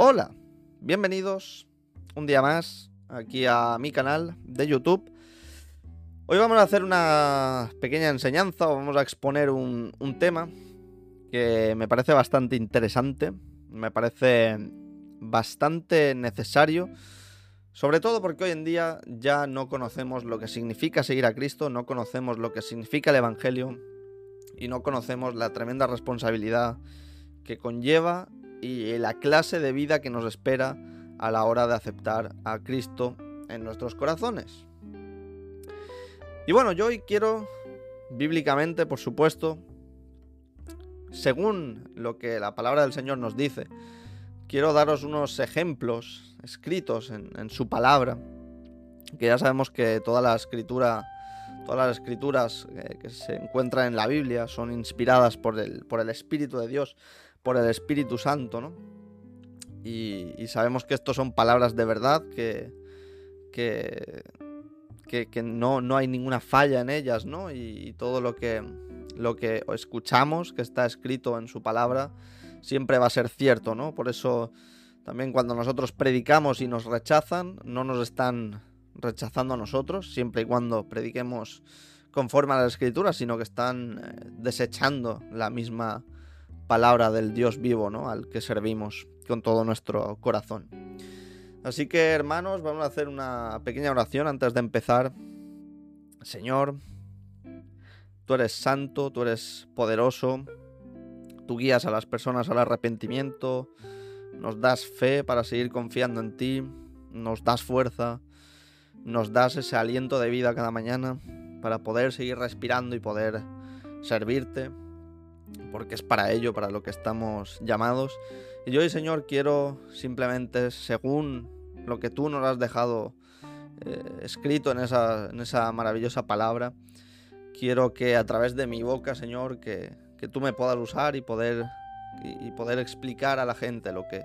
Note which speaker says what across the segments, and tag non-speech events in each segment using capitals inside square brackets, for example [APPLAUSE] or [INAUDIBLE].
Speaker 1: Hola, bienvenidos un día más aquí a mi canal de YouTube. Hoy vamos a hacer una pequeña enseñanza, vamos a exponer un, un tema que me parece bastante interesante, me parece bastante necesario, sobre todo porque hoy en día ya no conocemos lo que significa seguir a Cristo, no conocemos lo que significa el Evangelio y no conocemos la tremenda responsabilidad que conlleva y la clase de vida que nos espera a la hora de aceptar a Cristo en nuestros corazones. Y bueno, yo hoy quiero, bíblicamente, por supuesto, según lo que la palabra del Señor nos dice, quiero daros unos ejemplos escritos en, su palabra, que ya sabemos que toda la escritura, todas las escrituras eh, que se encuentran en la Biblia son inspiradas por el, por el Espíritu de Dios, por el Espíritu Santo, ¿no? Y, sabemos que estos son palabras de verdad, que, que, que, no, no, hay ninguna falla en ellas, ¿no? Y, todo lo que, lo que escuchamos, que está escrito en su palabra, siempre va a ser cierto, ¿no? Por eso también cuando nosotros predicamos y nos rechazan, no nos están rechazando a nosotros, siempre y cuando prediquemos conforme a la escritura, sino que están eh, desechando la misma palabra del Dios vivo, ¿no? Al que servimos con todo nuestro corazón. Así que, hermanos, vamos a hacer una pequeña oración antes de empezar. Señor, tú eres santo, tú eres poderoso, tú guías a las personas al arrepentimiento, nos das fe para seguir confiando en ti, nos das fuerza, nos das ese aliento de vida cada mañana para poder seguir respirando y poder servirte porque es para ello, para lo que estamos llamados. Y yo Señor, quiero simplemente, según lo que tú nos has dejado eh, escrito en esa, maravillosa palabra, quiero que a través de mi boca, Señor, que tú me puedas usar y poder, y, poder explicar a la gente lo que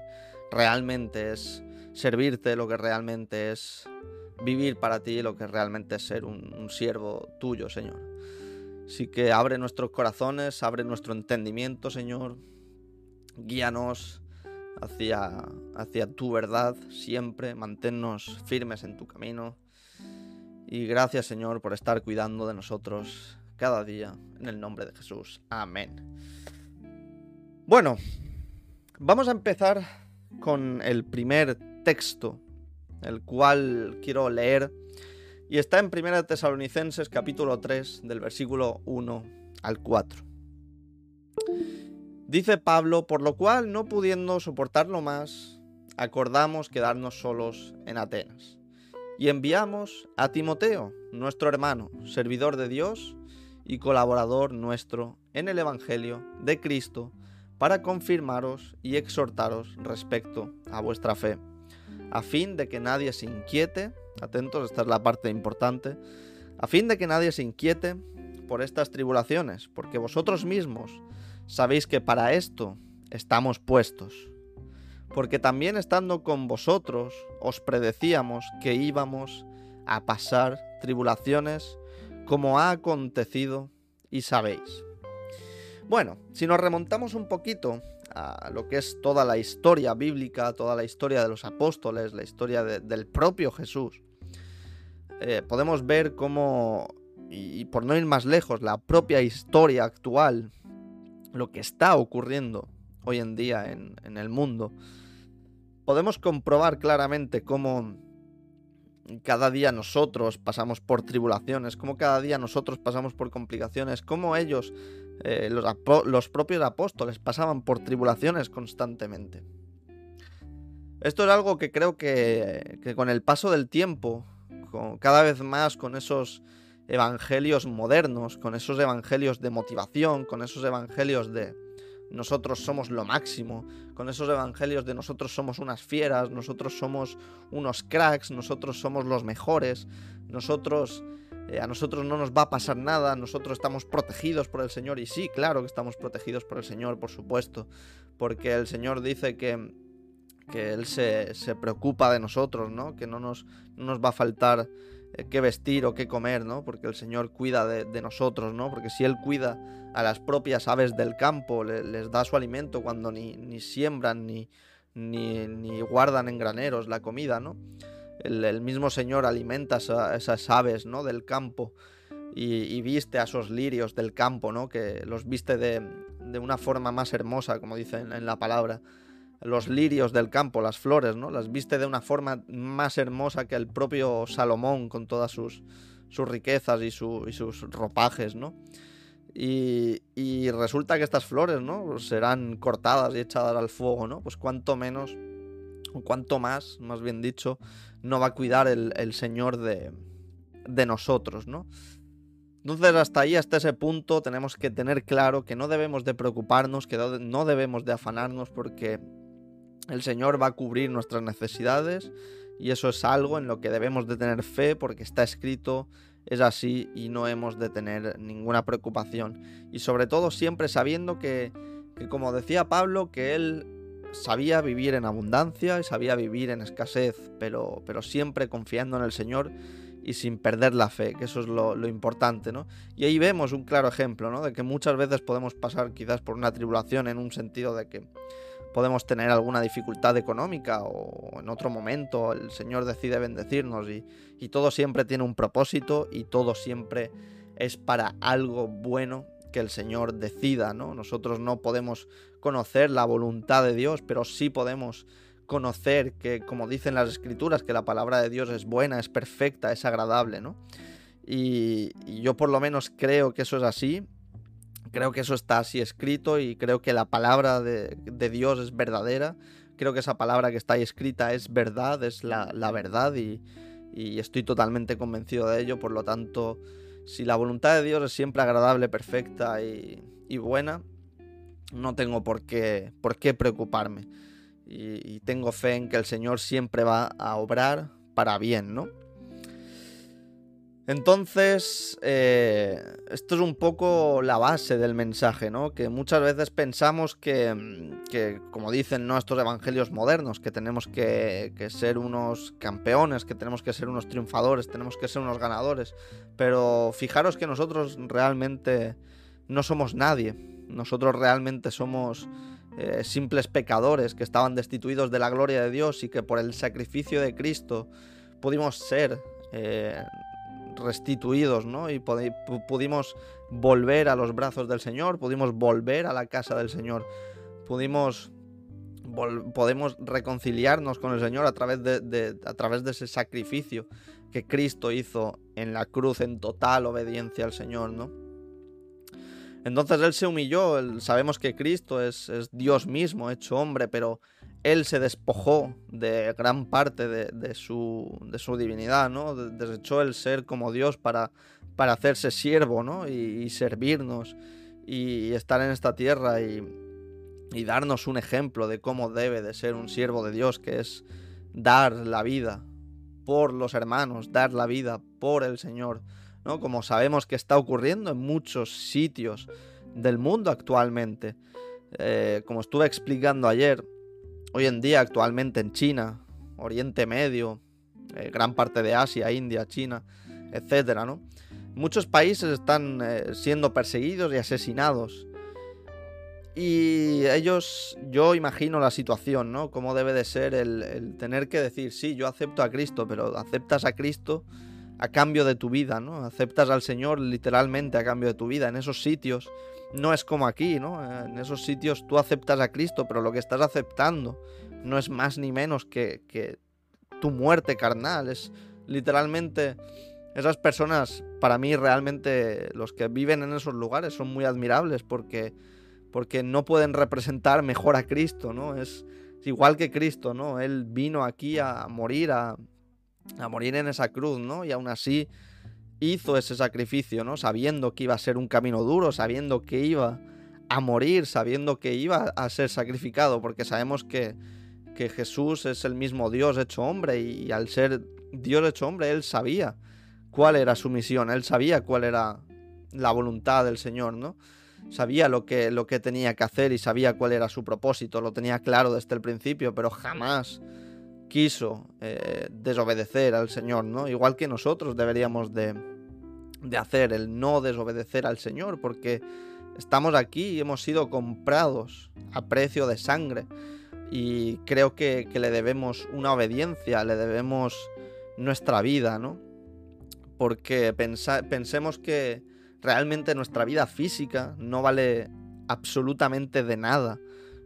Speaker 1: realmente es servirte, lo que realmente es vivir para ti, lo que realmente es ser un siervo tuyo, Señor. Así que abre nuestros corazones, abre nuestro entendimiento, Señor. Guíanos hacia, hacia tu verdad siempre. Manténnos firmes en tu camino. Y gracias, Señor, por estar cuidando de nosotros cada día. En el nombre de Jesús. Amén. Bueno, vamos a empezar con el primer texto, el cual quiero leer y está en 1 Tesalonicenses capítulo 3 del versículo 1 al 4. Dice Pablo, por lo cual no pudiendo soportarlo más, acordamos quedarnos solos en Atenas. Y enviamos a Timoteo, nuestro hermano, servidor de Dios y colaborador nuestro en el Evangelio de Cristo, para confirmaros y exhortaros respecto a vuestra fe, a fin de que nadie se inquiete Atentos, esta es la parte importante. A fin de que nadie se inquiete por estas tribulaciones, porque vosotros mismos sabéis que para esto estamos puestos. Porque también estando con vosotros os predecíamos que íbamos a pasar tribulaciones como ha acontecido y sabéis. Bueno, si nos remontamos un poquito a lo que es toda la historia bíblica, toda la historia de los apóstoles, la historia del propio Jesús, eh, podemos ver cómo, y, por no ir más lejos, la propia historia actual, lo que está ocurriendo hoy en día en, en el mundo, podemos comprobar claramente cómo cada día nosotros pasamos por tribulaciones, cómo cada día nosotros pasamos por complicaciones, cómo ellos eh, los, propios apóstoles pasaban por tribulaciones constantemente. Esto es algo que creo que, con el paso del tiempo, cada vez más con esos evangelios modernos, con esos evangelios de motivación, con esos evangelios de nosotros somos lo máximo, con esos evangelios de nosotros somos unas fieras, nosotros somos unos cracks, nosotros somos los mejores, nosotros eh, a nosotros no nos va a pasar nada, nosotros estamos protegidos por el Señor. Y sí, claro que estamos protegidos por el Señor, por supuesto, porque el Señor dice que, que Él se, preocupa de nosotros, ¿no? Que no nos, nos va a faltar eh, qué vestir o qué comer, ¿no? Porque el Señor cuida de, nosotros, ¿no? Porque si Él cuida a las propias aves del campo, les da su alimento cuando ni, ni siembran, ni, ni, ni guardan en graneros la comida, ¿no? El, mismo Señor alimenta esas aves, ¿no? Del campo y, viste a esos lirios del campo, ¿no? Que los viste de, una forma más hermosa, como dice en, la palabra. Los lirios del campo, las flores, ¿no? Las viste de una forma más hermosa que el propio Salomón con todas sus, sus riquezas y, sus ropajes, ¿no? Y, y, resulta que estas flores, ¿no? Serán cortadas y echadas al fuego, ¿no? Pues cuanto menos, o cuanto más, más bien dicho, no va a cuidar el, el Señor de, de nosotros, ¿no? Entonces hasta ahí, hasta ese punto, tenemos que tener claro que no debemos de preocuparnos, que no debemos de afanarnos porque el Señor va a cubrir nuestras necesidades y eso es algo en lo que debemos de tener fe porque está escrito, es así y no hemos de tener ninguna preocupación. Y sobre todo siempre sabiendo que, que como decía Pablo, que él sabía vivir en abundancia y sabía vivir en escasez, pero, pero siempre confiando en el Señor y sin perder la fe, que eso es lo, importante, ¿no? Y ahí vemos un claro ejemplo, ¿no? De que muchas veces podemos pasar quizás por una tribulación en un sentido de que podemos tener alguna dificultad económica o en otro momento el Señor decide bendecirnos y, y todo siempre tiene un propósito y todo siempre es para algo bueno que el Señor decida, ¿no? Nosotros no podemos conocer la voluntad de Dios, pero sí podemos conocer que, como dicen las escrituras, que la palabra de Dios es buena, es perfecta, es agradable, ¿no? Y, yo por lo menos creo que eso es así, creo que eso está así escrito y creo que la palabra de, Dios es verdadera, creo que esa palabra que está ahí escrita es verdad, es la, verdad y, estoy totalmente convencido de ello, por lo tanto, si la voluntad de Dios es siempre agradable, perfecta y, buena, no tengo por qué, por qué preocuparme y, tengo fe en que el Señor siempre va a obrar para bien, ¿no? Entonces, eh, esto es un poco la base del mensaje, ¿no? Que muchas veces pensamos que, como dicen ¿no? estos evangelios modernos, que tenemos que, que, ser unos campeones, que tenemos que ser unos triunfadores, tenemos que ser unos ganadores. Pero fijaros que nosotros realmente no somos nadie. Nosotros realmente somos eh, simples pecadores que estaban destituidos de la gloria de Dios y que por el sacrificio de Cristo pudimos ser eh, restituidos, ¿no? Y pudimos volver a los brazos del Señor, pudimos volver a la casa del Señor, pudimos podemos reconciliarnos con el Señor a través de, a través de ese sacrificio que Cristo hizo en la cruz en total obediencia al Señor, ¿no? Entonces Él se humilló, sabemos que Cristo es, Dios mismo, hecho hombre, pero Él se despojó de gran parte de, su, divinidad, ¿no? Desechó el ser como Dios para, hacerse siervo, ¿no? Y, servirnos y, estar en esta tierra y, y darnos un ejemplo de cómo debe de ser un siervo de Dios, que es dar la vida por los hermanos, dar la vida por el Señor. ¿no? Como sabemos que está ocurriendo en muchos sitios del mundo actualmente. Eh, como estuve explicando ayer, hoy en día actualmente en China, Oriente Medio, eh, gran parte de Asia, India, China, etcétera, ¿no? Muchos países están eh, siendo perseguidos y asesinados. Y ellos, yo imagino la situación, ¿no? Cómo debe de ser el, el tener que decir, sí, yo acepto a Cristo, pero aceptas a Cristo a cambio de tu vida, ¿no? Aceptas al Señor literalmente a cambio de tu vida. En esos sitios no es como aquí, ¿no? En esos sitios tú aceptas a Cristo, pero lo que estás aceptando no es más ni menos que, que tu muerte carnal. Es literalmente esas personas, para mí realmente los que viven en esos lugares son muy admirables porque, porque no pueden representar mejor a Cristo, ¿no? Es igual que Cristo, ¿no? Él vino aquí a morir, a, a morir en esa cruz, ¿no? Y aún así hizo ese sacrificio, ¿no? Sabiendo que iba a ser un camino duro, sabiendo que iba a morir, sabiendo que iba a ser sacrificado, porque sabemos que, que Jesús es el mismo Dios hecho hombre y, al ser Dios hecho hombre, él sabía cuál era su misión, él sabía cuál era la voluntad del Señor, ¿no? Sabía lo que, lo que tenía que hacer y sabía cuál era su propósito, lo tenía claro desde el principio, pero jamás quiso eh, desobedecer al Señor, ¿no? Igual que nosotros deberíamos de, hacer, el no desobedecer al Señor, porque estamos aquí y hemos sido comprados a precio de sangre y creo que, le debemos una obediencia, le debemos nuestra vida, ¿no? Porque pensemos que realmente nuestra vida física no vale absolutamente de nada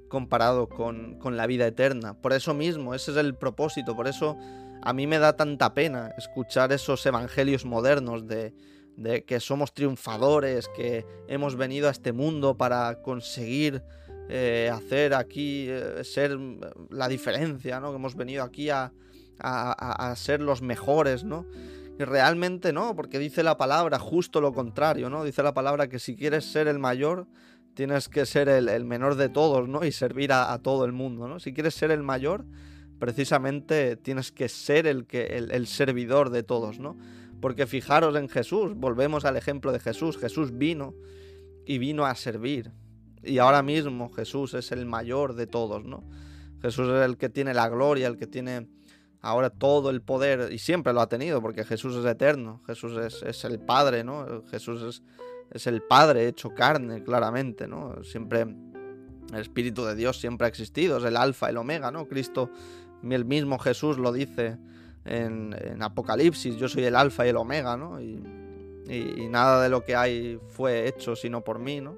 Speaker 1: comparado con, con, la vida eterna. Por eso mismo, ese es el propósito, por eso a mí me da tanta pena escuchar esos evangelios modernos de, de que somos triunfadores, que hemos venido a este mundo para conseguir eh, hacer aquí, eh, ser la diferencia, ¿no? Que hemos venido aquí a, a, ser los mejores, ¿no? Y realmente no, porque dice la palabra justo lo contrario, ¿no? Dice la palabra que si quieres ser el mayor, tienes que ser el, menor de todos, ¿no? Y servir a, todo el mundo, ¿no? Si quieres ser el mayor, precisamente tienes que ser el, que, el servidor de todos, ¿no? Porque fijaros en Jesús, volvemos al ejemplo de Jesús. Jesús vino y vino a servir. Y ahora mismo Jesús es el mayor de todos, ¿no? Jesús es el que tiene la gloria, el que tiene ahora todo el poder, y siempre lo ha tenido, porque Jesús es eterno, Jesús es, el Padre, ¿no? Jesús es, es, el Padre hecho carne, claramente, ¿no? Siempre, el Espíritu de Dios siempre ha existido, es el Alfa, el Omega, ¿no? Cristo, el mismo Jesús lo dice en, Apocalipsis, yo soy el alfa y el omega, ¿no? Y, nada de lo que hay fue hecho sino por mí, ¿no?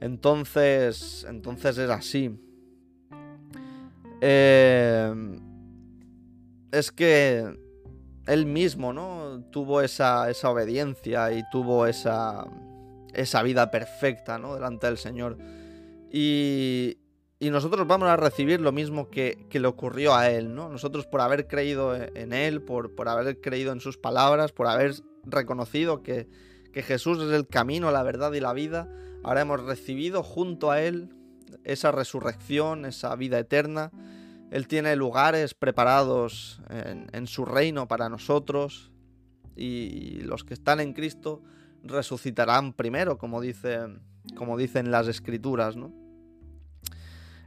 Speaker 1: Entonces, entonces es así. Eh, es que él mismo, ¿no? Tuvo esa, esa obediencia y tuvo esa, esa vida perfecta, ¿no? Delante del Señor. Y, y nosotros vamos a recibir lo mismo que, le ocurrió a él, ¿no? Nosotros por haber creído en él, por, por haber creído en sus palabras, por haber reconocido que, que Jesús es el camino, la verdad y la vida, ahora hemos recibido junto a él esa resurrección, esa vida eterna. Él tiene lugares preparados en, en, su reino para nosotros y los que están en Cristo resucitarán primero, como, dice, como dicen las escrituras, ¿no?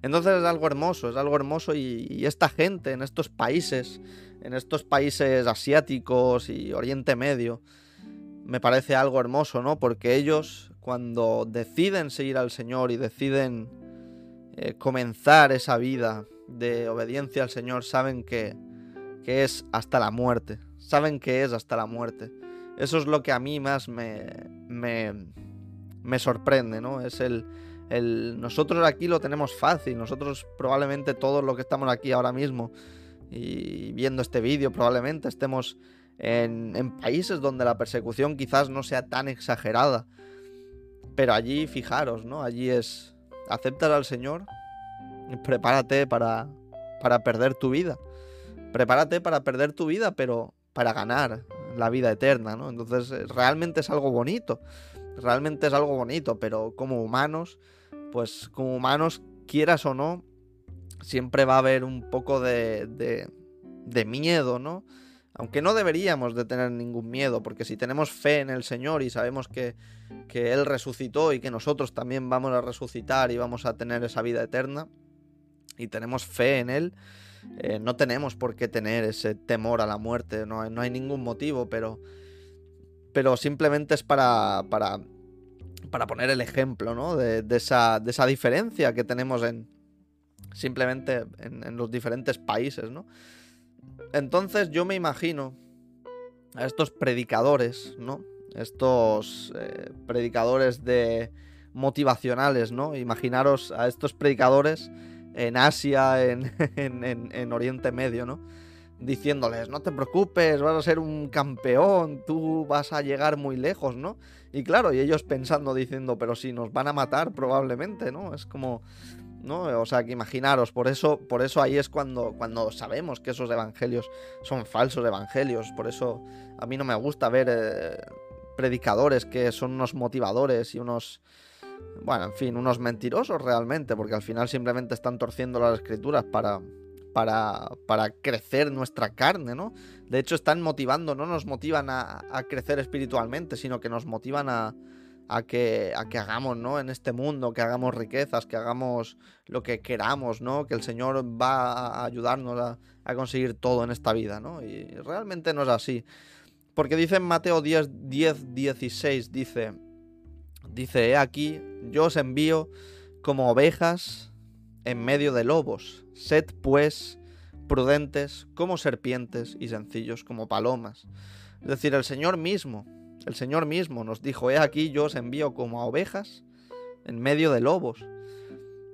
Speaker 1: Entonces es algo hermoso, es algo hermoso y, esta gente en estos países, en estos países asiáticos y Oriente Medio, me parece algo hermoso, ¿no? Porque ellos cuando deciden seguir al Señor y deciden eh, comenzar esa vida de obediencia al Señor, saben que, que es hasta la muerte, saben que es hasta la muerte. Eso es lo que a mí más me, me, me sorprende, ¿no? Es el, nosotros aquí lo tenemos fácil, nosotros probablemente todos los que estamos aquí ahora mismo y viendo este vídeo probablemente estemos en, países donde la persecución quizás no sea tan exagerada. Pero allí, fijaros, ¿no? Allí es, aceptas al Señor, prepárate para, para perder tu vida. Prepárate para perder tu vida, pero para ganar la vida eterna, ¿no? Entonces, realmente es algo bonito. Realmente es algo bonito, pero como humanos pues como humanos, quieras o no, siempre va a haber un poco de, de, miedo, ¿no? Aunque no deberíamos de tener ningún miedo, porque si tenemos fe en el Señor y sabemos que, que, Él resucitó y que nosotros también vamos a resucitar y vamos a tener esa vida eterna, y tenemos fe en Él, eh, no tenemos por qué tener ese temor a la muerte, no no hay ningún motivo, pero, pero simplemente es para, para para poner el ejemplo, ¿no? De, esa, diferencia que tenemos en simplemente en, los diferentes países, ¿no? Entonces yo me imagino a estos predicadores, ¿no? Estos eh, predicadores de motivacionales, ¿no? Imaginaros a estos predicadores en Asia, en, [LAUGHS] en Oriente Medio, ¿no? Diciéndoles, no te preocupes, vas a ser un campeón, tú vas a llegar muy lejos, ¿no? Y claro, y ellos pensando, diciendo, pero si nos van a matar probablemente, ¿no? Es como, ¿no? O sea, que imaginaros, por eso, por eso ahí es cuando, cuando sabemos que esos evangelios son falsos evangelios, por eso a mí no me gusta ver eh, predicadores que son unos motivadores y unos... Bueno, en fin, unos mentirosos realmente, porque al final simplemente están torciendo las escrituras para, para, para, crecer nuestra carne, ¿no? De hecho, están motivando, no nos motivan a, crecer espiritualmente, sino que nos motivan a, a, que, a que hagamos, ¿no? En este mundo, que hagamos riquezas, que hagamos lo que queramos, ¿no? Que el Señor va a ayudarnos a, a conseguir todo en esta vida, ¿no? Y realmente no es así. Porque dice en Mateo 10, 10 16, dice, dice, he aquí, yo os envío como ovejas en medio de lobos. Sed pues prudentes como serpientes y sencillos como palomas. Es decir, el Señor mismo, el Señor mismo nos dijo, he aquí yo os envío como a ovejas en medio de lobos.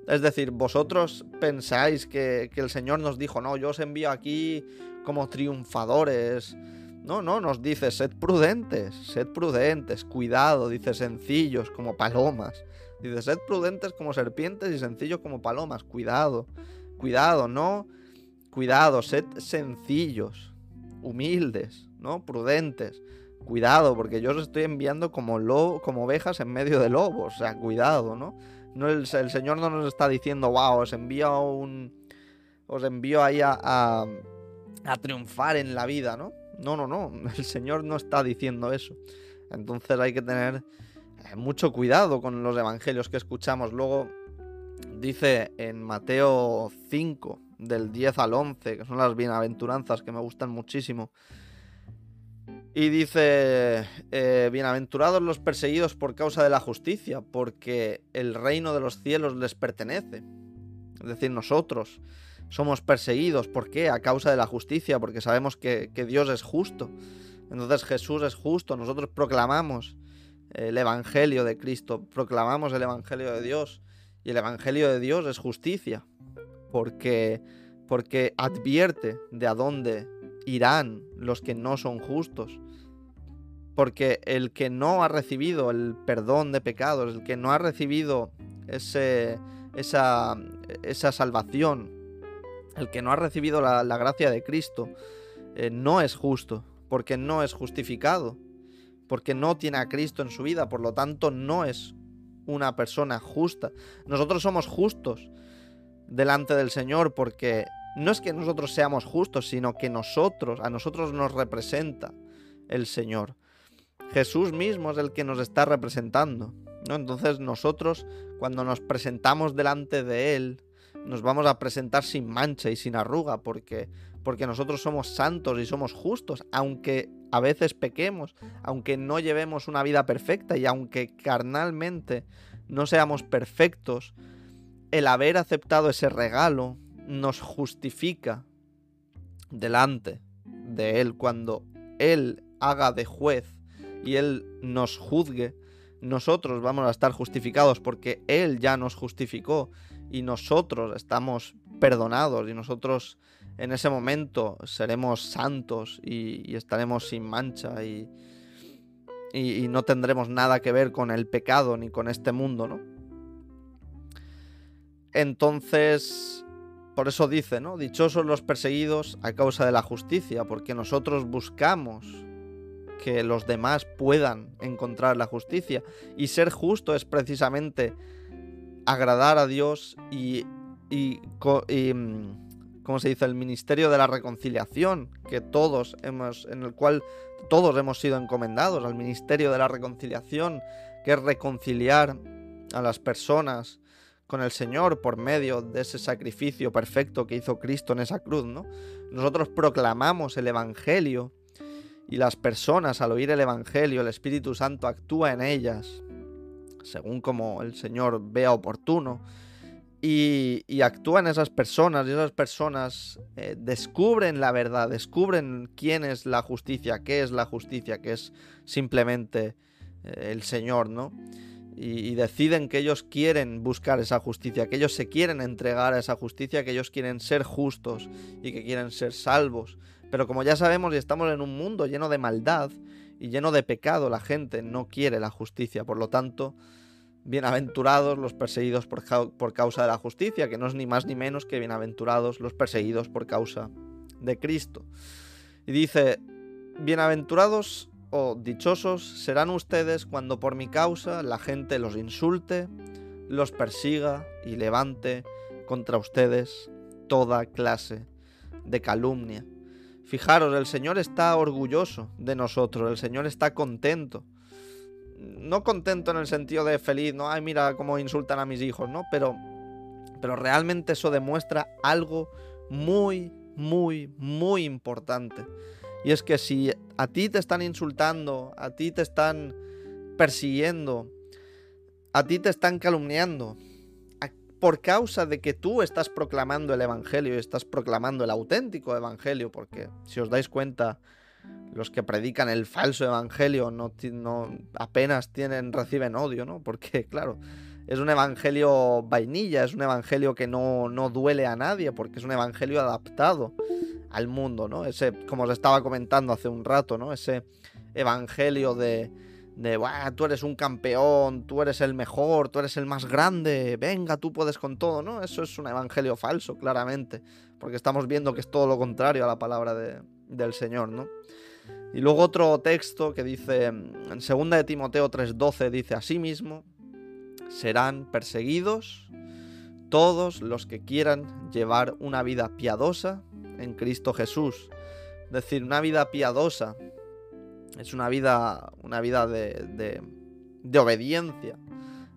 Speaker 1: Es decir, vosotros pensáis que, que el Señor nos dijo, no, yo os envío aquí como triunfadores. No, no, nos dice, sed prudentes, sed prudentes, cuidado, dice, sencillos como palomas. Dice, sed prudentes como serpientes y sencillos como palomas, cuidado, cuidado, no, cuidado, sed sencillos, humildes, ¿no? Prudentes. Cuidado, porque yo os estoy enviando como, lo, como ovejas en medio de lobos. O sea, cuidado, ¿no? no el, Señor no nos está diciendo, wow, os envío un. Os envío ahí a triunfar en la vida, ¿no? No, no, no. [LAUGHS] El Señor no está diciendo eso. Entonces hay que tener eh, mucho cuidado con los evangelios que escuchamos. Luego dice en Mateo 5, del 10 al 11, que son las bienaventuranzas que me gustan muchísimo. Y dice, eh, bienaventurados los perseguidos por causa de la justicia, porque el reino de los cielos les pertenece. Es decir, nosotros somos perseguidos. ¿Por qué? A causa de la justicia, porque sabemos que, que Dios es justo. Entonces Jesús es justo, nosotros proclamamos el Evangelio de Cristo, proclamamos el Evangelio de Dios. El Evangelio de Dios es justicia, porque, porque advierte de a dónde irán los que no son justos. Porque el que no ha recibido el perdón de pecados, el que no ha recibido ese, esa, esa salvación, el que no ha recibido la, gracia de Cristo, eh, no es justo, porque no es justificado, porque no tiene a Cristo en su vida, por lo tanto no es una persona justa. Nosotros somos justos delante del Señor porque no es que nosotros seamos justos, sino que nosotros, a nosotros nos representa el Señor. Jesús mismo es el que nos está representando. ¿no? Entonces nosotros, cuando nos presentamos delante de Él, nos vamos a presentar sin mancha y sin arruga, porque, porque nosotros somos santos y somos justos, aunque a veces pequemos, aunque no llevemos una vida perfecta y aunque carnalmente no seamos perfectos, el haber aceptado ese regalo nos justifica delante de Él. Cuando Él haga de juez y Él nos juzgue, nosotros vamos a estar justificados porque Él ya nos justificó y nosotros estamos perdonados y nosotros en ese momento seremos santos y, estaremos sin mancha y, y, no tendremos nada que ver con el pecado ni con este mundo, ¿no? Entonces, por eso dice, ¿no? Dichosos los perseguidos a causa de la justicia, porque nosotros buscamos que los demás puedan encontrar la justicia. Y ser justo es precisamente agradar a Dios y, y, mm, ¿cómo se dice? El ministerio de la reconciliación, que todos hemos, en el cual todos hemos sido encomendados, al ministerio de la reconciliación, que es reconciliar a las personas con el Señor por medio de ese sacrificio perfecto que hizo Cristo en esa cruz, ¿no? Nosotros proclamamos el Evangelio y las personas al oír el Evangelio, el Espíritu Santo actúa en ellas, según como el Señor vea oportuno, y, y actúa en esas personas, y esas personas eh, descubren la verdad, descubren quién es la justicia, qué es la justicia, que es simplemente eh, el Señor, ¿no? y, deciden que ellos quieren buscar esa justicia, que ellos se quieren entregar a esa justicia, que ellos quieren ser justos y que quieren ser salvos. Pero como ya sabemos y estamos en un mundo lleno de maldad y lleno de pecado, la gente no quiere la justicia. Por lo tanto, bienaventurados los perseguidos por, causa de la justicia, que no es ni más ni menos que bienaventurados los perseguidos por causa de Cristo. Y dice, bienaventurados o dichosos serán ustedes cuando por mi causa la gente los insulte, los persiga y levante contra ustedes toda clase de calumnia. Fijaros, el Señor está orgulloso de nosotros, el Señor está contento. No contento en el sentido de feliz, no, ay, mira cómo insultan a mis hijos, ¿no? Pero, pero realmente eso demuestra algo muy, muy, muy importante. Y es que si a ti te están insultando, a ti te están persiguiendo, a ti te están calumniando, por causa de que tú estás proclamando el Evangelio y estás proclamando el auténtico Evangelio, porque si os dais cuenta, los que predican el falso Evangelio no, apenas tienen, reciben odio, ¿no? Porque, [LAUGHS] claro, es un evangelio vainilla, es un evangelio que no, no, duele a nadie, porque es un evangelio adaptado al mundo, ¿no? Ese, como os estaba comentando hace un rato, ¿no? Ese evangelio de, de, tú eres un campeón, tú eres el mejor, tú eres el más grande, venga, tú puedes con todo, ¿no? Eso es un evangelio falso, claramente, porque estamos viendo que es todo lo contrario a la palabra de, del Señor, ¿no? Y luego otro texto que dice, en 2 de Timoteo 3:12, dice, así mismo serán perseguidos todos los que quieran llevar una vida piadosa en Cristo Jesús. Es decir, una vida piadosa es una vida, una vida de, de, obediencia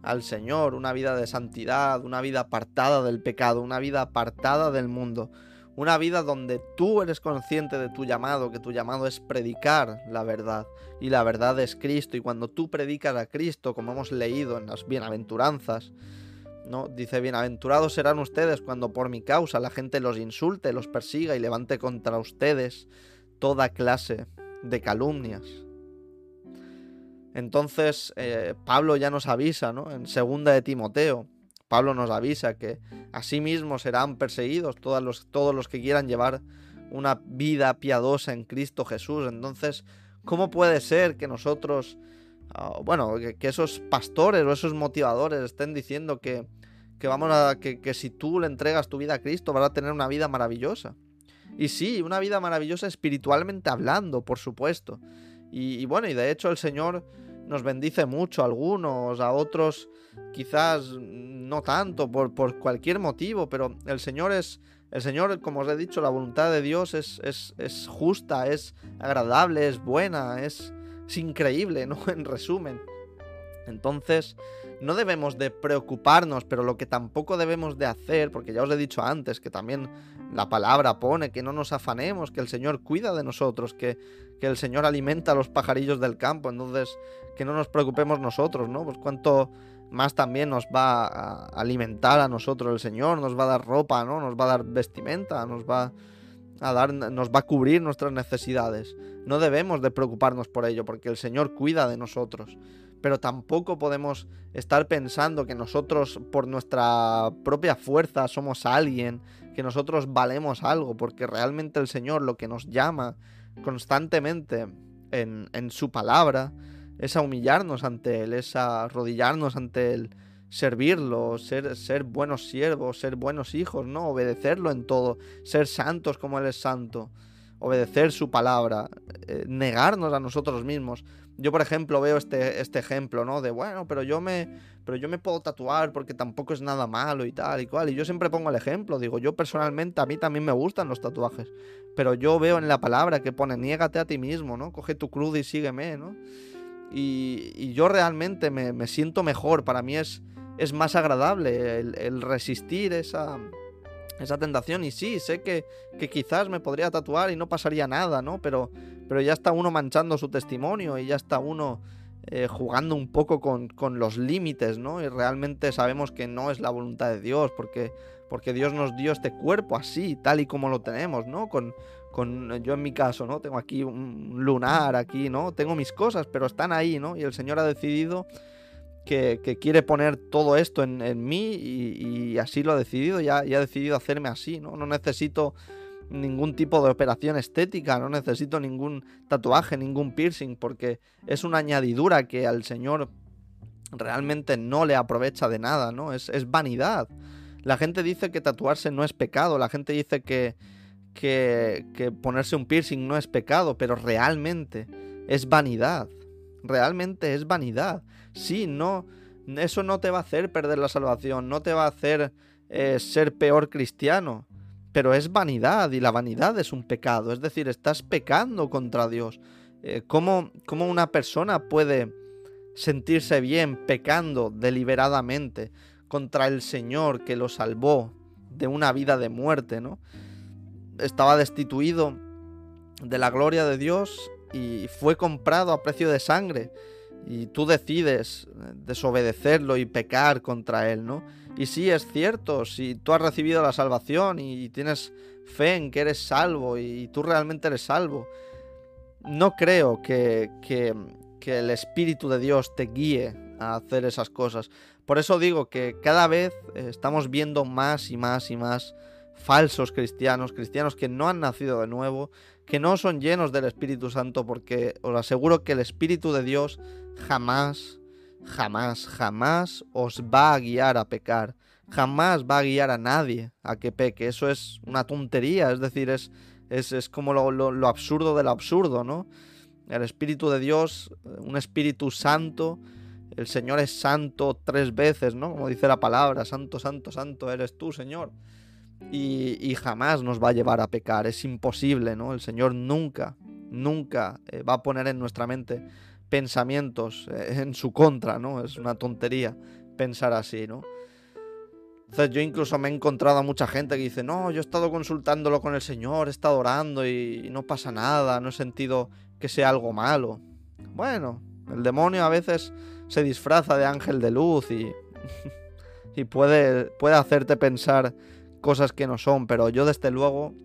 Speaker 1: al Señor, una vida de santidad, una vida apartada del pecado, una vida apartada del mundo, una vida donde tú eres consciente de tu llamado, que tu llamado es predicar la verdad y la verdad es Cristo y cuando tú predicas a Cristo, como hemos leído en las bienaventuranzas, ¿no? Dice, bienaventurados serán ustedes cuando por mi causa la gente los insulte, los persiga y levante contra ustedes toda clase de calumnias. Entonces eh, Pablo ya nos avisa, ¿no? En segunda de Timoteo, Pablo nos avisa que asimismo serán perseguidos todos los, que quieran llevar una vida piadosa en Cristo Jesús. Entonces, ¿cómo puede ser que nosotros, ah, bueno, que, esos pastores o esos motivadores estén diciendo que, que vamos a, que, que si tú le entregas tu vida a Cristo vas a tener una vida maravillosa? Y sí, una vida maravillosa espiritualmente hablando, por supuesto. Y, bueno, y de hecho el Señor nos bendice mucho a algunos, a otros quizás no tanto, por, por cualquier motivo, pero el Señor es, el Señor, como os he dicho, la voluntad de Dios es, es, es justa, es agradable, es buena, es, es increíble, ¿no? [LAUGHS] En resumen. Entonces, no debemos de preocuparnos, pero lo que tampoco debemos de hacer, porque ya os he dicho antes que también la palabra pone que no nos afanemos, que el Señor cuida de nosotros, que, que el Señor alimenta a los pajarillos del campo, entonces que no nos preocupemos nosotros, ¿no? Pues cuánto más también nos va a alimentar a nosotros el Señor, nos va a dar ropa, ¿no? Nos va a dar vestimenta, nos va a dar, nos va a cubrir nuestras necesidades. No debemos de preocuparnos por ello, porque el Señor cuida de nosotros pero tampoco podemos estar pensando que nosotros por nuestra propia fuerza somos alguien, que nosotros valemos algo, porque realmente el Señor lo que nos llama constantemente en, su palabra es a humillarnos ante Él, es a arrodillarnos ante Él, servirlo, ser, ser buenos siervos, ser buenos hijos, ¿no? Obedecerlo en todo, ser santos como Él es santo, obedecer su palabra, eh, negarnos a nosotros mismos. Yo, por ejemplo, veo este, este ejemplo, ¿no? De, bueno, pero yo me pero yo me puedo tatuar porque tampoco es nada malo y tal y cual. Y yo siempre pongo el ejemplo, digo, yo personalmente a mí también me gustan los tatuajes, pero yo veo en la palabra que pone, niégate a ti mismo, ¿no? Coge tu cruz y sígueme, ¿no? Y, yo realmente me, siento mejor, para mí es, es más agradable el resistir esa, esa tentación. Y sí, sé que, que, quizás me podría tatuar y no pasaría nada, ¿no? Pero, pero ya está uno manchando su testimonio y ya está uno eh, jugando un poco con, con los límites, ¿no? Y realmente sabemos que no es la voluntad de Dios, porque, porque Dios nos dio este cuerpo así, tal y como lo tenemos, ¿no? Con, con, yo en mi caso, ¿no? Tengo aquí un lunar, aquí, ¿no? Tengo mis cosas, pero están ahí, ¿no? Y el Señor ha decidido que, quiere poner todo esto en, mí y, así lo ha decidido, ya, ya ha decidido hacerme así, ¿no? No necesito ningún tipo de operación estética, no necesito ningún tatuaje, ningún piercing, porque es una añadidura que al Señor realmente no le aprovecha de nada, ¿no? Es, es vanidad. La gente dice que tatuarse no es pecado, la gente dice que, que ponerse un piercing no es pecado, pero realmente es vanidad realmente es vanidad. Sí, no, eso no te va a hacer perder la salvación, no te va a hacer eh, ser peor cristiano, pero es vanidad y la vanidad es un pecado, es decir, estás pecando contra Dios. Eh, ¿cómo, ¿Cómo una persona puede sentirse bien pecando deliberadamente contra el Señor que lo salvó de una vida de muerte, ¿no? Estaba destituido de la gloria de Dios y fue comprado a precio de sangre. y tú decides desobedecerlo y pecar contra él, ¿no? Y sí, es cierto, si tú has recibido la salvación y tienes fe en que eres salvo y tú realmente eres salvo, no creo que, que, que el Espíritu de Dios te guíe a hacer esas cosas. Por eso digo que cada vez eh, estamos viendo más y más y más falsos cristianos, cristianos que no han nacido de nuevo, que no son llenos del Espíritu Santo, porque os aseguro que el Espíritu de Dios jamás, jamás, jamás os va a guiar a pecar. Jamás va a guiar a nadie a que peque. Eso es una tontería, es decir, es, es, como lo, lo absurdo del absurdo, ¿no? El Espíritu de Dios, un Espíritu Santo, el Señor es santo tres veces, ¿no? Como dice la palabra, santo, santo, santo eres tú, Señor. Y, jamás nos va a llevar a pecar, es imposible, ¿no? El Señor nunca, nunca eh, va a poner en nuestra mente pensamientos eh, en su contra, ¿no? Es una tontería pensar así, ¿no? Entonces yo incluso me he encontrado a mucha gente que dice, no, yo he estado consultándolo con el Señor, he estado orando y no pasa nada, no he sentido que sea algo malo. Bueno, el demonio a veces se disfraza de ángel de luz y, [LAUGHS] y puede, puede hacerte pensar cosas que no son, pero yo desde luego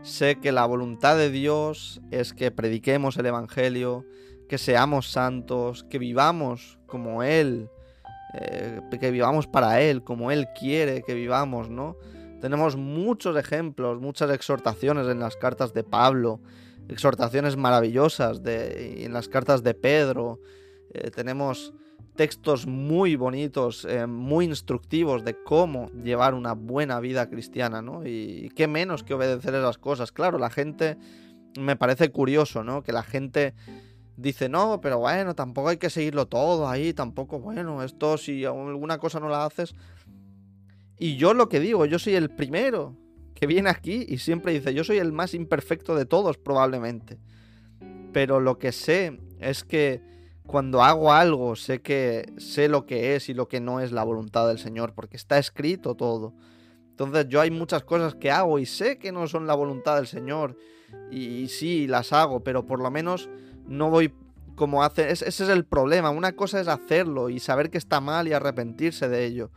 Speaker 1: sé que la voluntad de Dios es que prediquemos el Evangelio, que seamos santos, que vivamos como Él, eh, que vivamos para Él, como Él quiere que vivamos, ¿no? Tenemos muchos ejemplos, muchas exhortaciones en las cartas de Pablo, exhortaciones maravillosas en las cartas de Pedro, eh, tenemos textos muy bonitos, eh, muy instructivos de cómo llevar una buena vida cristiana, ¿no? Y qué menos que obedecer esas cosas. Claro, la gente, me parece curioso, ¿no? Que la gente dice, no, pero bueno, tampoco hay que seguirlo todo ahí, tampoco, bueno, esto si alguna cosa no la haces. Y yo lo que digo, yo soy el primero que viene aquí y siempre dice, yo soy el más imperfecto de todos probablemente. Pero lo que sé es que cuando hago algo sé que sé lo que es y lo que no es la voluntad del Señor, porque está escrito todo. Entonces yo hay muchas cosas que hago y sé que no son la voluntad del Señor y, sí las hago, pero por lo menos no voy como hace. ese es el problema. Una cosa es hacerlo y saber que está mal y arrepentirse de ello.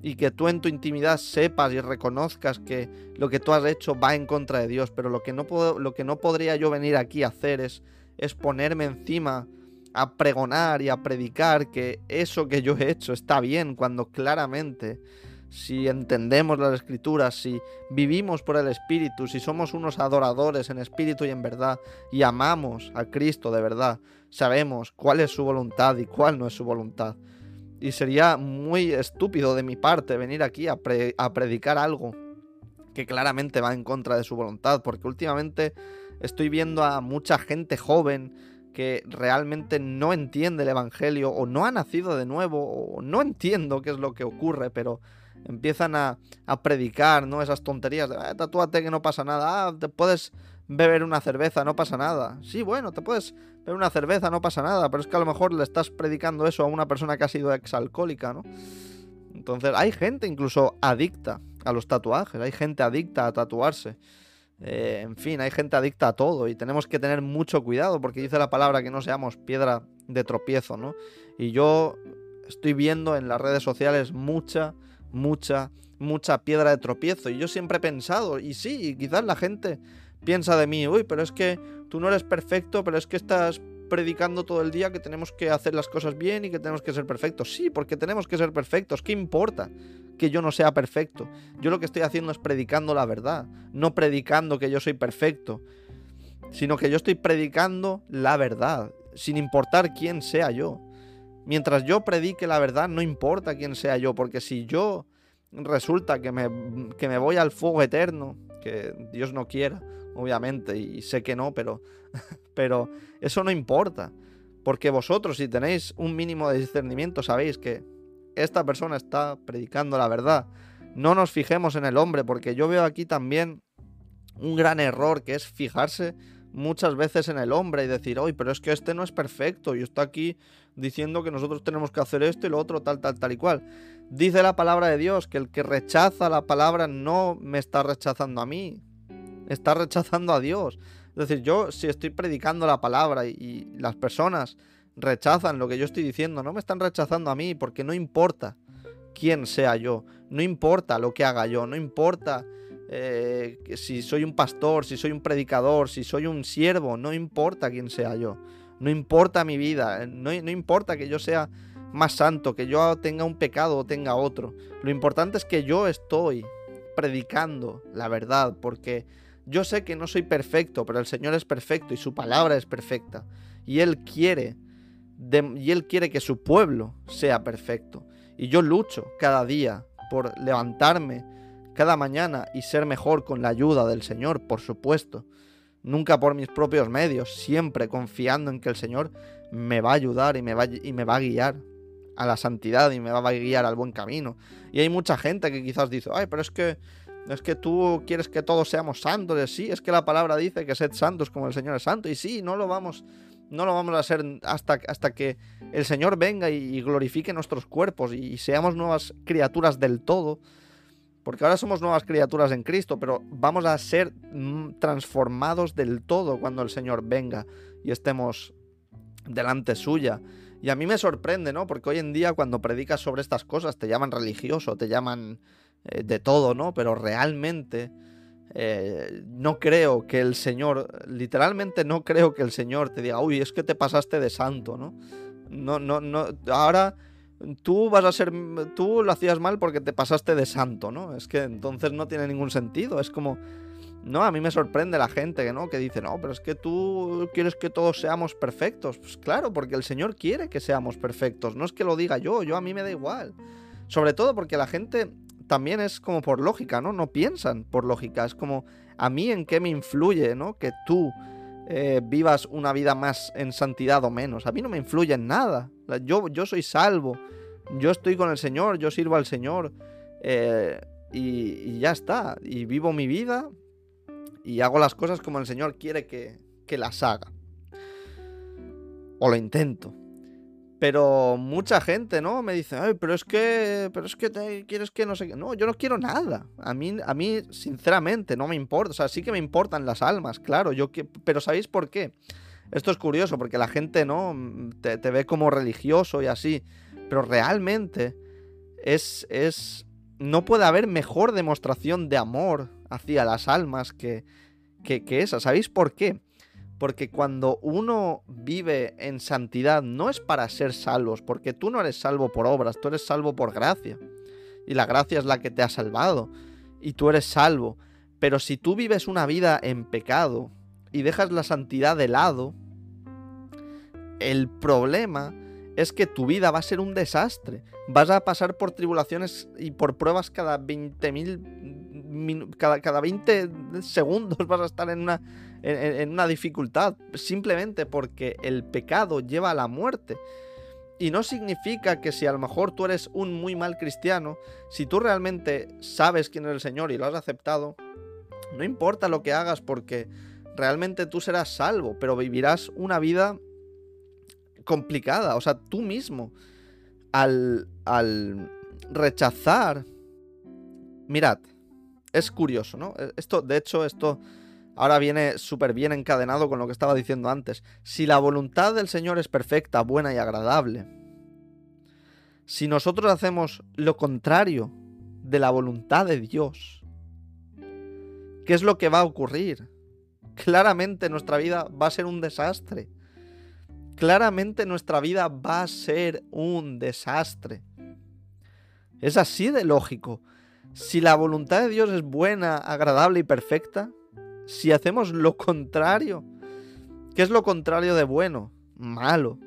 Speaker 1: Y que tú en tu intimidad sepas y reconozcas que lo que tú has hecho va en contra de Dios. Pero lo que no, puedo, lo que no podría yo venir aquí a hacer es, es ponerme encima a pregonar y a predicar que eso que yo he hecho está bien cuando claramente si entendemos las escrituras, si vivimos por el Espíritu, si somos unos adoradores en espíritu y en verdad y amamos a Cristo de verdad, sabemos cuál es su voluntad y cuál no es su voluntad. Y sería muy estúpido de mi parte venir aquí a, a predicar algo que claramente va en contra de su voluntad, porque últimamente estoy viendo a mucha gente joven, que realmente no entiende el Evangelio o no ha nacido de nuevo o no entiendo qué es lo que ocurre, pero empiezan a, predicar, ¿no? Esas tonterías de, ah, tatúate que no pasa nada, ah, te puedes beber una cerveza, no pasa nada. Sí, bueno, te puedes beber una cerveza, no pasa nada, pero es que a lo mejor le estás predicando eso a una persona que ha sido exalcohólica, ¿no? Entonces, hay gente incluso adicta a los tatuajes, hay gente adicta a tatuarse. Eh, en fin, hay gente adicta a todo y tenemos que tener mucho cuidado porque dice la palabra que no seamos piedra de tropiezo, ¿no? Y yo estoy viendo en las redes sociales mucha, mucha, mucha piedra de tropiezo. Y yo siempre he pensado, y sí, quizás la gente piensa de mí, uy, pero es que tú no eres perfecto, pero es que estás predicando todo el día que tenemos que hacer las cosas bien y que tenemos que ser perfectos. Sí, porque tenemos que ser perfectos. ¿Qué importa que yo no sea perfecto? Yo lo que estoy haciendo es predicando la verdad, no predicando que yo soy perfecto, sino que yo estoy predicando la verdad, sin importar quién sea yo. Mientras yo predique la verdad, no importa quién sea yo, porque si yo resulta que me, que me voy al fuego eterno, que Dios no quiera, obviamente, y sé que no, pero, pero eso no importa. Porque vosotros, si tenéis un mínimo de discernimiento, sabéis que esta persona está predicando la verdad. No nos fijemos en el hombre, porque yo veo aquí también un gran error que es fijarse muchas veces en el hombre y decir, oye, pero es que este no es perfecto y está aquí diciendo que nosotros tenemos que hacer esto y lo otro, tal, tal, tal y cual. Dice la palabra de Dios que el que rechaza la palabra no me está rechazando a mí, está rechazando a Dios. Es decir, yo si estoy predicando la palabra y, las personas rechazan lo que yo estoy diciendo, no me están rechazando a mí porque no importa quién sea yo, no importa lo que haga yo, no importa eh, si soy un pastor, si soy un predicador, si soy un siervo, no importa quién sea yo, no importa mi vida, no, no importa que yo sea más santo, que yo tenga un pecado o tenga otro, lo importante es que yo estoy predicando la verdad porque yo sé que no soy perfecto, pero el Señor es perfecto y su palabra es perfecta. Y Él quiere, y Él quiere que su pueblo sea perfecto. Y yo lucho cada día por levantarme cada mañana y ser mejor con la ayuda del Señor, por supuesto. Nunca por mis propios medios, siempre confiando en que el Señor me va a ayudar y me va, y me va a guiar a la santidad y me va a guiar al buen camino. Y hay mucha gente que quizás dice, ay, pero es que es que tú quieres que todos seamos santos, sí, es que la palabra dice que sed santos como el Señor es santo, y sí, no lo vamos, no lo vamos a hacer hasta, hasta que el Señor venga y, glorifique nuestros cuerpos y, seamos nuevas criaturas del todo, porque ahora somos nuevas criaturas en Cristo, pero vamos a ser mm, transformados del todo cuando el Señor venga y estemos delante suya. Y a mí me sorprende, ¿no? Porque hoy en día cuando predicas sobre estas cosas te llaman religioso, te llaman eh, de todo, ¿no? Pero realmente eh, no creo que el Señor, literalmente no creo que el Señor te diga, uy, es que te pasaste de santo, ¿no? No, no, no, ahora tú vas a ser, tú lo hacías mal porque te pasaste de santo, ¿no? Es que entonces no tiene ningún sentido, es como... No, a mí me sorprende la gente ¿no? que dice, no, pero es que tú quieres que todos seamos perfectos. Pues claro, porque el Señor quiere que seamos perfectos. No es que lo diga yo, yo a mí me da igual. Sobre todo porque la gente también es como por lógica, ¿no? No piensan por lógica. Es como, ¿a mí en qué me influye, ¿no? Que tú eh, vivas una vida más en santidad o menos. A mí no me influye en nada. Yo, yo soy salvo. Yo estoy con el Señor, yo sirvo al Señor. Eh, y, ya está. Y vivo mi vida y hago las cosas como el Señor quiere que, que las haga. O lo intento. Pero mucha gente, ¿no? Me dice, Ay, pero es que, pero es que te quieres que no sé qué. No, yo no quiero nada. A mí, a mí, sinceramente, no me importa. O sea, sí que me importan las almas, claro. Yo que... Pero ¿sabéis por qué? Esto es curioso, porque la gente, ¿no? Te, ve como religioso y así. Pero realmente es, es. No puede haber mejor demostración de amor hacia las almas que, que, que esa. ¿Sabéis por qué? Porque cuando uno vive en santidad no es para ser salvos, porque tú no eres salvo por obras, tú eres salvo por gracia. Y la gracia es la que te ha salvado. Y tú eres salvo. Pero si tú vives una vida en pecado y dejas la santidad de lado, el problema es que tu vida va a ser un desastre. Vas a pasar por tribulaciones y por pruebas cada 20.000 cada, cada 20 segundos [LAUGHS] vas a estar en una en, una dificultad, simplemente porque el pecado lleva a la muerte. Y no significa que si a lo mejor tú eres un muy mal cristiano, si tú realmente sabes quién es el Señor y lo has aceptado, no importa lo que hagas porque realmente tú serás salvo, pero vivirás una vida complicada. O sea, tú mismo, al, al rechazar... Mirad, es curioso, ¿no? Esto, de hecho, esto ahora viene súper bien encadenado con lo que estaba diciendo antes. Si la voluntad del Señor es perfecta, buena y agradable, si nosotros hacemos lo contrario de la voluntad de Dios, ¿qué es lo que va a ocurrir? Claramente nuestra vida va a ser un desastre. Claramente nuestra vida va a ser un desastre. Es así de lógico. Si la voluntad de Dios es buena, agradable y perfecta, si hacemos lo contrario. ¿Qué es lo contrario de bueno? Malo.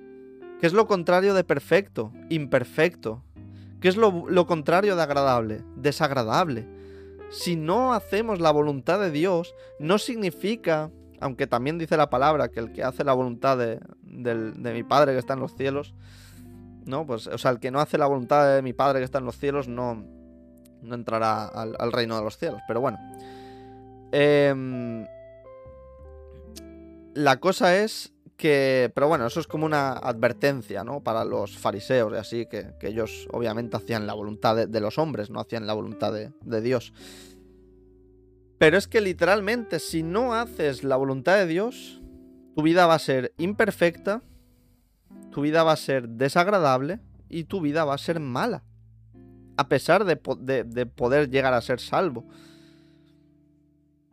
Speaker 1: ¿Qué es lo contrario de perfecto? Imperfecto. ¿Qué es lo, contrario de agradable? Desagradable. Si no hacemos la voluntad de Dios, no significa, aunque también dice la palabra que el que hace la voluntad de, mi Padre que está en los cielos, ¿no? Pues, o sea, el que no hace la voluntad de mi Padre que está en los cielos no, no entrará al reino de los cielos. Pero bueno, Em, la cosa es que, pero bueno, eso es como una advertencia, ¿no? Para los fariseos y así, que, ellos obviamente hacían la voluntad de, los hombres, no hacían la voluntad de, Dios. Pero es que literalmente, si no haces la voluntad de Dios, tu vida va a ser imperfecta, tu vida va a ser desagradable y tu vida va a ser mala. A pesar de poder llegar a ser salvo.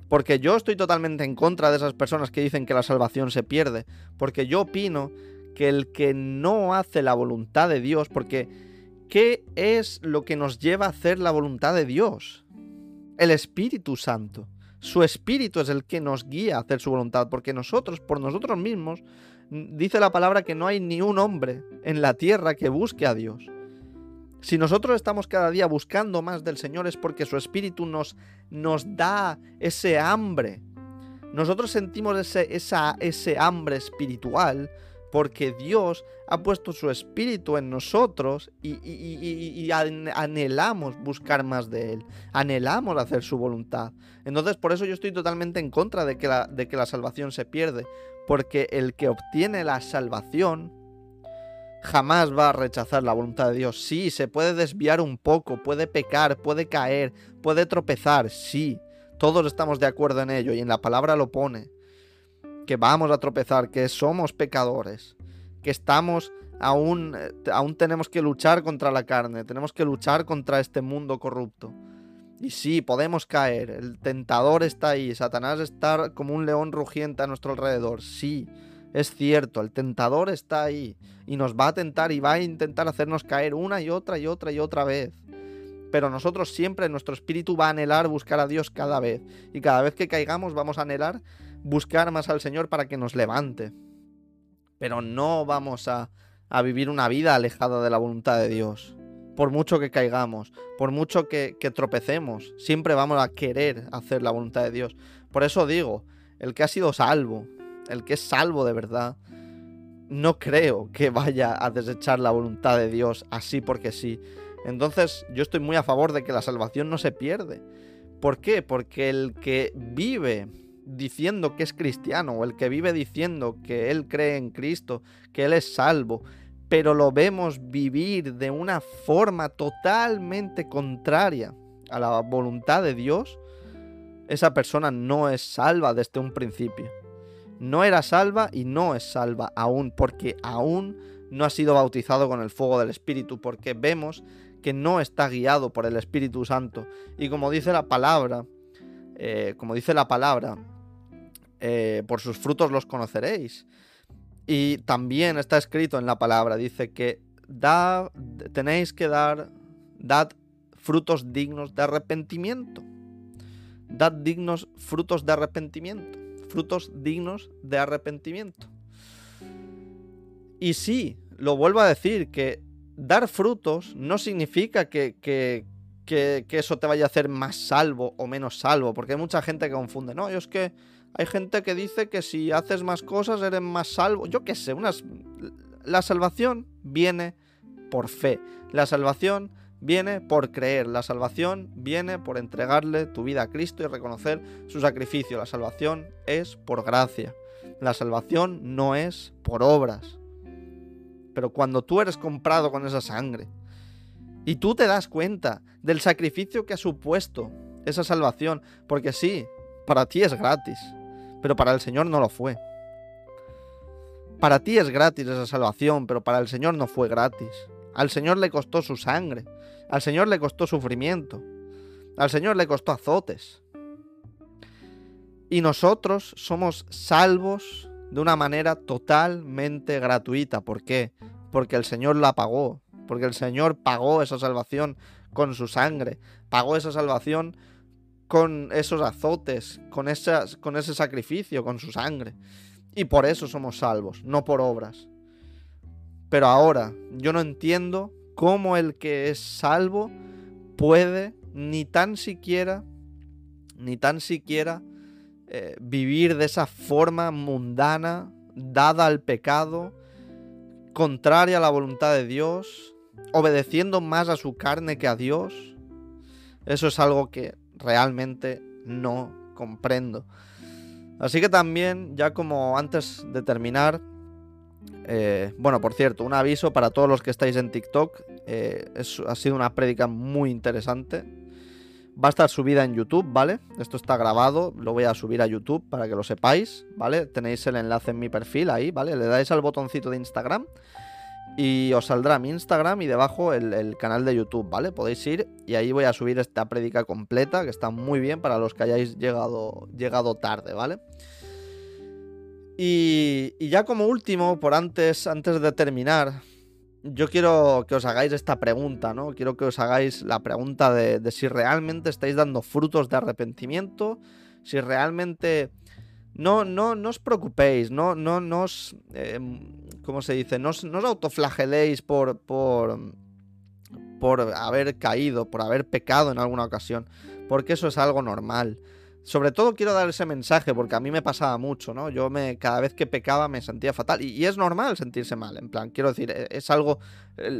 Speaker 1: Porque yo estoy totalmente en contra de esas personas que dicen que la salvación se pierde. Porque yo opino que el que no hace la voluntad de Dios, porque ¿qué es lo que nos lleva a hacer la voluntad de Dios? El Espíritu Santo. Su Espíritu es el que nos guía a hacer su voluntad, porque nosotros, por nosotros mismos, dice la palabra que no hay ni un hombre en la tierra que busque a Dios. Si nosotros estamos cada día buscando más del Señor es porque su Espíritu nos, nos da ese hambre. Nosotros sentimos ese, esa, ese hambre espiritual porque Dios ha puesto su espíritu en nosotros y, anhelamos buscar más de Él, anhelamos hacer su voluntad. Entonces por eso yo estoy totalmente en contra de que la, de que la salvación se pierde, porque el que obtiene la salvación jamás va a rechazar la voluntad de Dios. Sí, se puede desviar un poco, puede pecar, puede caer, puede tropezar, sí, todos estamos de acuerdo en ello y en la palabra lo pone que vamos a tropezar, que somos pecadores, que estamos aún, eh, aún tenemos que luchar contra la carne, tenemos que luchar contra este mundo corrupto. Y sí, podemos caer, el tentador está ahí, Satanás está como un león rugiente a nuestro alrededor, sí, es cierto, el tentador está ahí y nos va a tentar y va a intentar hacernos caer una y otra y otra y otra vez. Pero nosotros siempre, nuestro espíritu va a anhelar buscar a Dios cada vez. Y cada vez que caigamos vamos a anhelar buscar más al Señor para que nos levante. Pero no vamos a, vivir una vida alejada de la voluntad de Dios. Por mucho que caigamos, por mucho que, tropecemos, siempre vamos a querer hacer la voluntad de Dios. Por eso digo, el que ha sido salvo, el que es salvo de verdad, no creo que vaya a desechar la voluntad de Dios así porque sí. Entonces yo estoy muy a favor de que la salvación no se pierde. ¿Por qué? Porque el que vive diciendo que es cristiano o el que vive diciendo que él cree en Cristo, que él es salvo, pero lo vemos vivir de una forma totalmente contraria a la voluntad de Dios, esa persona no es salva desde un principio. No era salva y no es salva aún, porque aún no ha sido bautizado con el fuego del Espíritu, porque vemos que no está guiado por el Espíritu Santo. Y como dice la palabra, eh, como dice la palabra, eh, por sus frutos los conoceréis. Y también está escrito en la palabra, dice que da, tenéis que dar, dad frutos dignos de arrepentimiento. Dad dignos frutos de arrepentimiento. Frutos dignos de arrepentimiento. Y sí, lo vuelvo a decir, que dar frutos no significa que, que, que, eso te vaya a hacer más salvo o menos salvo, porque hay mucha gente que confunde, no, yo es que hay gente que dice que si haces más cosas eres más salvo. Yo qué sé, unas... la salvación viene por fe. La salvación viene por creer. La salvación viene por entregarle tu vida a Cristo y reconocer su sacrificio. La salvación es por gracia. La salvación no es por obras. Pero cuando tú eres comprado con esa sangre y tú te das cuenta del sacrificio que ha supuesto esa salvación, porque sí, para ti es gratis, pero para el Señor no lo fue. Para ti es gratis esa salvación, pero para el Señor no fue gratis. Al Señor le costó su sangre, al Señor le costó sufrimiento, al Señor le costó azotes. Y nosotros somos salvos de una manera totalmente gratuita. ¿Por qué? Porque el Señor la pagó, porque el Señor pagó esa salvación con su sangre, pagó esa salvación con esos azotes, con, esas, con ese sacrificio, con su sangre. Y por eso somos salvos, no por obras. Pero ahora, yo no entiendo cómo el que es salvo puede ni tan siquiera, ni tan siquiera eh, vivir de esa forma mundana, dada al pecado, contraria a la voluntad de Dios, obedeciendo más a su carne que a Dios. Eso es algo que realmente no comprendo. Así que también, ya como antes de terminar, eh, bueno, por cierto, un aviso para todos los que estáis en TikTok. Eh, ha sido una prédica muy interesante. Va a estar subida en YouTube, ¿vale? Esto está grabado, lo voy a subir a YouTube para que lo sepáis, ¿vale? Tenéis el enlace en mi perfil ahí, ¿vale? Le dais al botoncito de Instagram y os saldrá mi Instagram y debajo el, canal de YouTube, ¿vale? Podéis ir y ahí voy a subir esta prédica completa, que está muy bien para los que hayáis llegado, llegado tarde, ¿vale? Y, ya como último, por antes, antes de terminar, yo quiero que os hagáis esta pregunta, ¿no? Quiero que os hagáis la pregunta de, si realmente estáis dando frutos de arrepentimiento, si realmente... No, no, no os preocupéis, no, no, no os... Em, ¿Cómo se dice? No no os autoflageléis por, por, por haber caído, por haber pecado en alguna ocasión, porque eso es algo normal sobre todo quiero dar ese mensaje porque a mí me pasaba mucho, ¿no? Yo me cada vez que pecaba me sentía fatal y, es normal sentirse mal, en plan, quiero decir, e, es algo,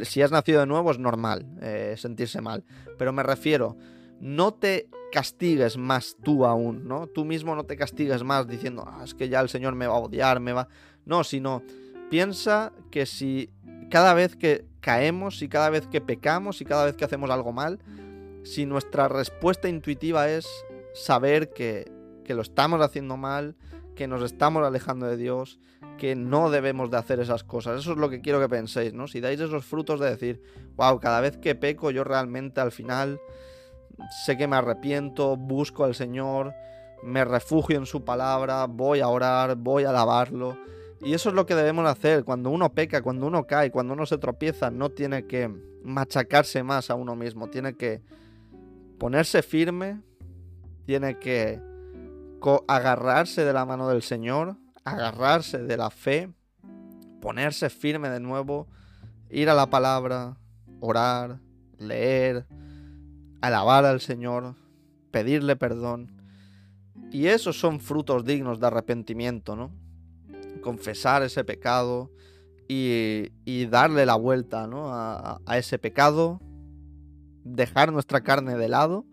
Speaker 1: si has nacido de nuevo es normal eh, sentirse mal, pero me refiero, no te castigues más tú aún, ¿no? Tú mismo no te castigues más diciendo, ah, es que ya el Señor me va a odiar, me va... No, sino piensa que si cada vez que caemos, y cada vez que pecamos, y cada vez que hacemos algo mal, si nuestra respuesta intuitiva es saber que, lo estamos haciendo mal, que nos estamos alejando de Dios, que no debemos de hacer esas cosas. Eso es lo que quiero que penséis, ¿no? Si dais esos frutos de decir, wow, cada vez que peco yo realmente al final sé que me arrepiento, busco al Señor, me refugio en su palabra, voy a orar, voy a alabarlo. Y eso es lo que debemos hacer. Cuando uno peca, cuando uno cae, cuando uno se tropieza, no tiene que machacarse más a uno mismo, tiene que ponerse firme, tiene que agarrarse de la mano del Señor, agarrarse de la fe, ponerse firme de nuevo, ir a la palabra, orar, leer, alabar al Señor, pedirle perdón. Y esos son frutos dignos de arrepentimiento, ¿no? Confesar ese pecado y, darle la vuelta ¿no? a ese pecado, dejar nuestra carne de lado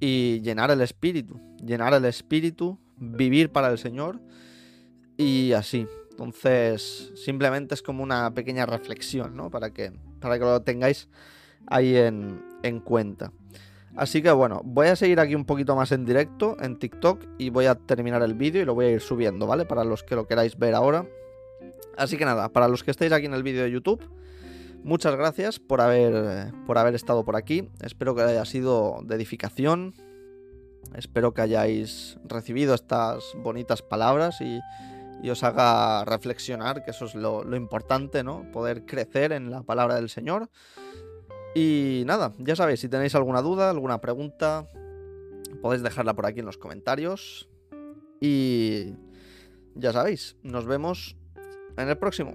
Speaker 1: y llenar el espíritu, llenar el espíritu, vivir para el Señor y así. Entonces, simplemente es como una pequeña reflexión, ¿no? Para que, para que lo tengáis ahí en, en cuenta. Así que bueno, voy a seguir aquí un poquito más en directo en TikTok y voy a terminar el vídeo y lo voy a ir subiendo, ¿vale? Para los que lo queráis ver ahora. Así que nada, para los que estáis aquí en el vídeo de YouTube, Muchas gracias por haber, por haber estado por aquí. Espero que haya sido de edificación. Espero que hayáis recibido estas bonitas palabras y, os haga reflexionar, que eso es lo, lo, importante, ¿no? Poder crecer en la palabra del Señor. Y nada, ya sabéis, si tenéis alguna duda, alguna pregunta, podéis dejarla por aquí en los comentarios. Y ya sabéis, nos vemos en el próximo.